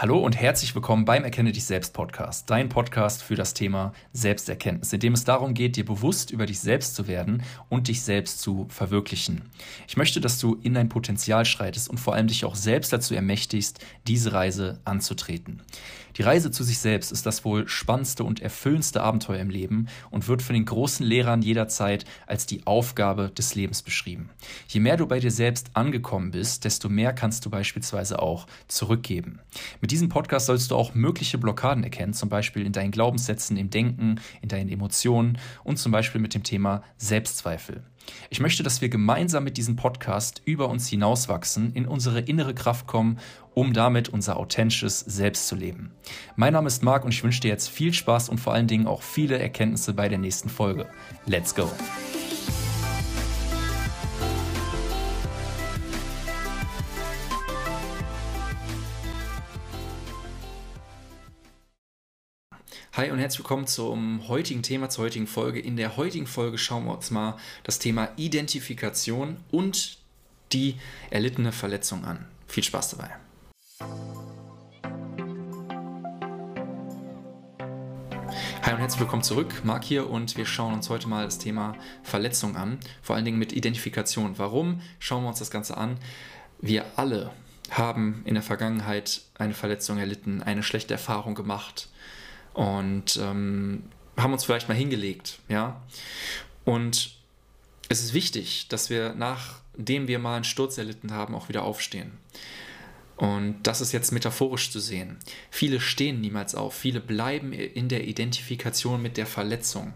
Hallo und herzlich willkommen beim Erkenne dich selbst Podcast, dein Podcast für das Thema Selbsterkenntnis, in dem es darum geht, dir bewusst über dich selbst zu werden und dich selbst zu verwirklichen. Ich möchte, dass du in dein Potenzial schreitest und vor allem dich auch selbst dazu ermächtigst, diese Reise anzutreten. Die Reise zu sich selbst ist das wohl spannendste und erfüllendste Abenteuer im Leben und wird von den großen Lehrern jederzeit als die Aufgabe des Lebens beschrieben. Je mehr du bei dir selbst angekommen bist, desto mehr kannst du beispielsweise auch zurückgeben. Mit diesem Podcast sollst du auch mögliche Blockaden erkennen, zum Beispiel in deinen Glaubenssätzen, im Denken, in deinen Emotionen und zum Beispiel mit dem Thema Selbstzweifel. Ich möchte, dass wir gemeinsam mit diesem Podcast über uns hinauswachsen, in unsere innere Kraft kommen, um damit unser authentisches Selbst zu leben. Mein Name ist Marc und ich wünsche dir jetzt viel Spaß und vor allen Dingen auch viele Erkenntnisse bei der nächsten Folge. Let's go! Hi und herzlich willkommen zum heutigen Thema, zur heutigen Folge. In der heutigen Folge schauen wir uns mal das Thema Identifikation und die erlittene Verletzung an. Viel Spaß dabei. Hi und herzlich willkommen zurück. Marc hier und wir schauen uns heute mal das Thema Verletzung an, vor allen Dingen mit Identifikation. Warum schauen wir uns das Ganze an? Wir alle haben in der Vergangenheit eine Verletzung erlitten, eine schlechte Erfahrung gemacht, und ähm, haben uns vielleicht mal hingelegt, ja. Und es ist wichtig, dass wir nachdem wir mal einen Sturz erlitten haben, auch wieder aufstehen. Und das ist jetzt metaphorisch zu sehen. Viele stehen niemals auf, viele bleiben in der Identifikation mit der Verletzung.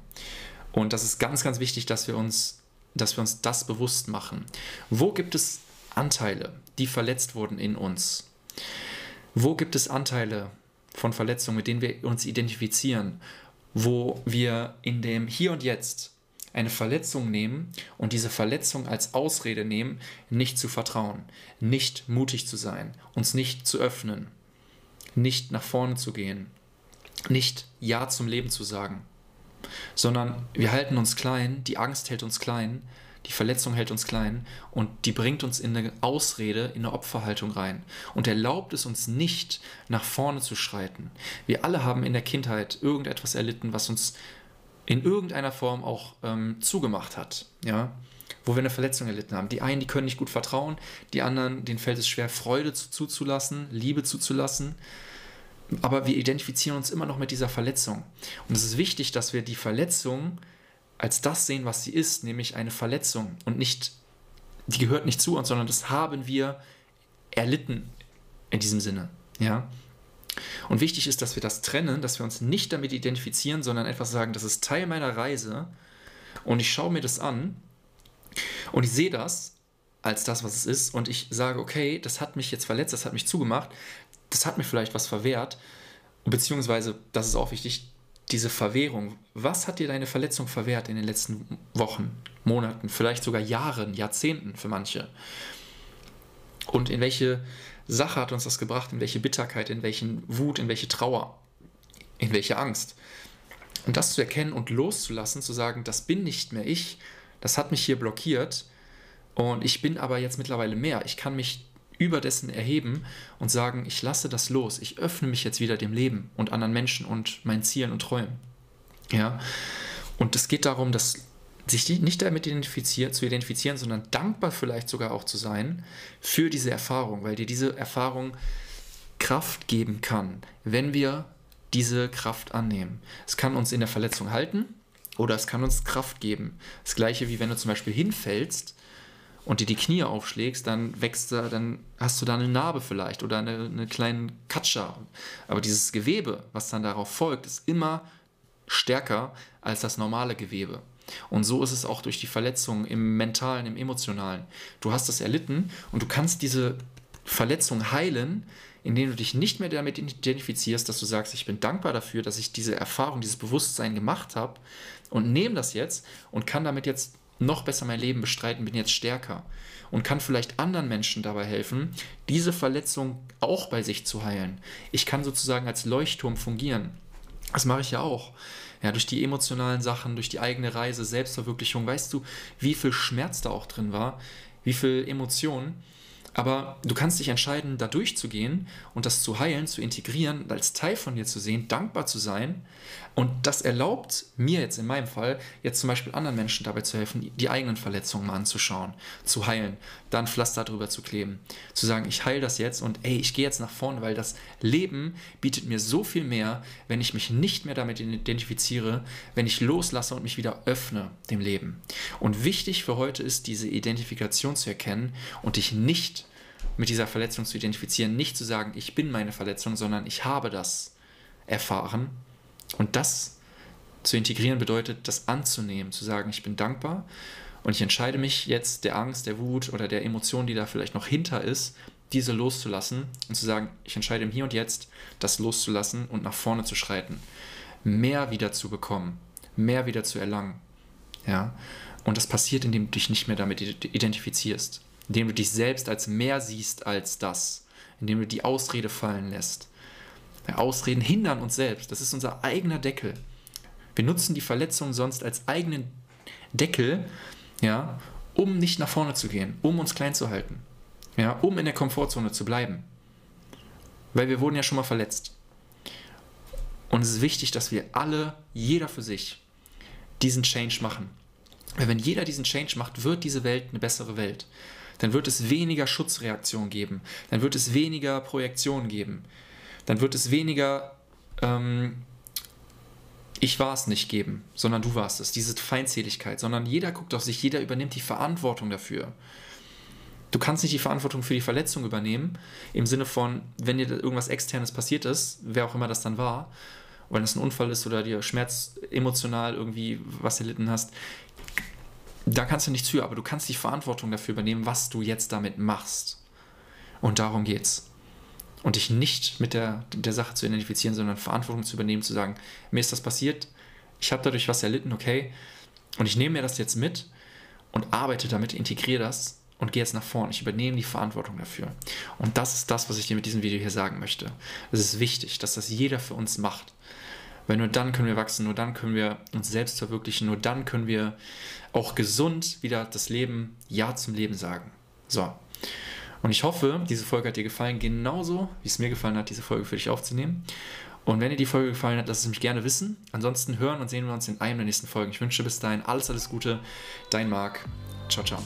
Und das ist ganz, ganz wichtig, dass wir uns, dass wir uns das bewusst machen. Wo gibt es Anteile, die verletzt wurden in uns? Wo gibt es Anteile, von Verletzungen, mit denen wir uns identifizieren, wo wir in dem Hier und Jetzt eine Verletzung nehmen und diese Verletzung als Ausrede nehmen, nicht zu vertrauen, nicht mutig zu sein, uns nicht zu öffnen, nicht nach vorne zu gehen, nicht Ja zum Leben zu sagen, sondern wir halten uns klein, die Angst hält uns klein, die Verletzung hält uns klein und die bringt uns in eine Ausrede, in eine Opferhaltung rein und erlaubt es uns nicht, nach vorne zu schreiten. Wir alle haben in der Kindheit irgendetwas erlitten, was uns in irgendeiner Form auch ähm, zugemacht hat, ja, wo wir eine Verletzung erlitten haben. Die einen, die können nicht gut vertrauen, die anderen, denen fällt es schwer, Freude zu, zuzulassen, Liebe zuzulassen. Aber wir identifizieren uns immer noch mit dieser Verletzung. Und es ist wichtig, dass wir die Verletzung als das sehen, was sie ist, nämlich eine Verletzung und nicht, die gehört nicht zu uns, sondern das haben wir erlitten in diesem Sinne. Ja. Und wichtig ist, dass wir das trennen, dass wir uns nicht damit identifizieren, sondern einfach sagen, das ist Teil meiner Reise und ich schaue mir das an und ich sehe das als das, was es ist und ich sage, okay, das hat mich jetzt verletzt, das hat mich zugemacht, das hat mir vielleicht was verwehrt, beziehungsweise, das ist auch wichtig, diese Verwehrung, was hat dir deine Verletzung verwehrt in den letzten Wochen, Monaten, vielleicht sogar Jahren, Jahrzehnten für manche? Und in welche Sache hat uns das gebracht, in welche Bitterkeit, in welchen Wut, in welche Trauer, in welche Angst? Und das zu erkennen und loszulassen, zu sagen, das bin nicht mehr ich, das hat mich hier blockiert und ich bin aber jetzt mittlerweile mehr. Ich kann mich über dessen erheben und sagen, ich lasse das los, ich öffne mich jetzt wieder dem Leben und anderen Menschen und meinen Zielen und Träumen. Ja? Und es geht darum, dass sich nicht damit identifiziert, zu identifizieren, sondern dankbar vielleicht sogar auch zu sein für diese Erfahrung, weil dir diese Erfahrung Kraft geben kann, wenn wir diese Kraft annehmen. Es kann uns in der Verletzung halten oder es kann uns Kraft geben. Das gleiche wie wenn du zum Beispiel hinfällst und dir die Knie aufschlägst, dann wächst da, dann hast du da eine Narbe vielleicht oder eine, eine kleine Katscha. Aber dieses Gewebe, was dann darauf folgt, ist immer stärker als das normale Gewebe. Und so ist es auch durch die Verletzung im mentalen, im emotionalen. Du hast das erlitten und du kannst diese Verletzung heilen, indem du dich nicht mehr damit identifizierst, dass du sagst, ich bin dankbar dafür, dass ich diese Erfahrung, dieses Bewusstsein gemacht habe und nehme das jetzt und kann damit jetzt noch besser mein Leben bestreiten, bin jetzt stärker und kann vielleicht anderen Menschen dabei helfen, diese Verletzung auch bei sich zu heilen. Ich kann sozusagen als Leuchtturm fungieren. Das mache ich ja auch. Ja, durch die emotionalen Sachen, durch die eigene Reise, Selbstverwirklichung, weißt du, wie viel Schmerz da auch drin war, wie viel Emotionen. Aber du kannst dich entscheiden, da durchzugehen und das zu heilen, zu integrieren, als Teil von dir zu sehen, dankbar zu sein. Und das erlaubt mir jetzt in meinem Fall, jetzt zum Beispiel anderen Menschen dabei zu helfen, die eigenen Verletzungen mal anzuschauen, zu heilen, dann Pflaster drüber zu kleben, zu sagen, ich heile das jetzt und ey, ich gehe jetzt nach vorne, weil das Leben bietet mir so viel mehr, wenn ich mich nicht mehr damit identifiziere, wenn ich loslasse und mich wieder öffne dem Leben. Und wichtig für heute ist, diese Identifikation zu erkennen und dich nicht mit dieser Verletzung zu identifizieren, nicht zu sagen, ich bin meine Verletzung, sondern ich habe das erfahren. Und das zu integrieren bedeutet, das anzunehmen, zu sagen, ich bin dankbar und ich entscheide mich jetzt der Angst, der Wut oder der Emotion, die da vielleicht noch hinter ist, diese loszulassen und zu sagen, ich entscheide im Hier und Jetzt, das loszulassen und nach vorne zu schreiten. Mehr wieder zu bekommen, mehr wieder zu erlangen. Ja? Und das passiert, indem du dich nicht mehr damit identifizierst indem du dich selbst als mehr siehst als das, indem du die Ausrede fallen lässt. Ausreden hindern uns selbst, das ist unser eigener Deckel. Wir nutzen die Verletzung sonst als eigenen Deckel, ja, um nicht nach vorne zu gehen, um uns klein zu halten, ja, um in der Komfortzone zu bleiben. Weil wir wurden ja schon mal verletzt. Und es ist wichtig, dass wir alle, jeder für sich, diesen Change machen. Weil wenn jeder diesen Change macht, wird diese Welt eine bessere Welt dann wird es weniger Schutzreaktion geben, dann wird es weniger Projektion geben, dann wird es weniger ähm, ich war es nicht geben, sondern du warst es, diese Feindseligkeit, sondern jeder guckt auf sich, jeder übernimmt die Verantwortung dafür. Du kannst nicht die Verantwortung für die Verletzung übernehmen, im Sinne von, wenn dir irgendwas Externes passiert ist, wer auch immer das dann war, wenn es ein Unfall ist oder dir Schmerz emotional irgendwie was erlitten hast, da kannst du nichts für, aber du kannst die Verantwortung dafür übernehmen, was du jetzt damit machst. Und darum geht's. Und dich nicht mit der, der Sache zu identifizieren, sondern Verantwortung zu übernehmen, zu sagen, mir ist das passiert, ich habe dadurch was erlitten, okay, und ich nehme mir das jetzt mit und arbeite damit, integriere das und gehe jetzt nach vorne. Ich übernehme die Verantwortung dafür. Und das ist das, was ich dir mit diesem Video hier sagen möchte. Es ist wichtig, dass das jeder für uns macht. Weil nur dann können wir wachsen, nur dann können wir uns selbst verwirklichen, nur dann können wir auch gesund wieder das Leben Ja zum Leben sagen. So. Und ich hoffe, diese Folge hat dir gefallen, genauso wie es mir gefallen hat, diese Folge für dich aufzunehmen. Und wenn dir die Folge gefallen hat, lass es mich gerne wissen. Ansonsten hören und sehen wir uns in einem der nächsten Folgen. Ich wünsche bis dahin alles, alles Gute. Dein Marc. Ciao, ciao.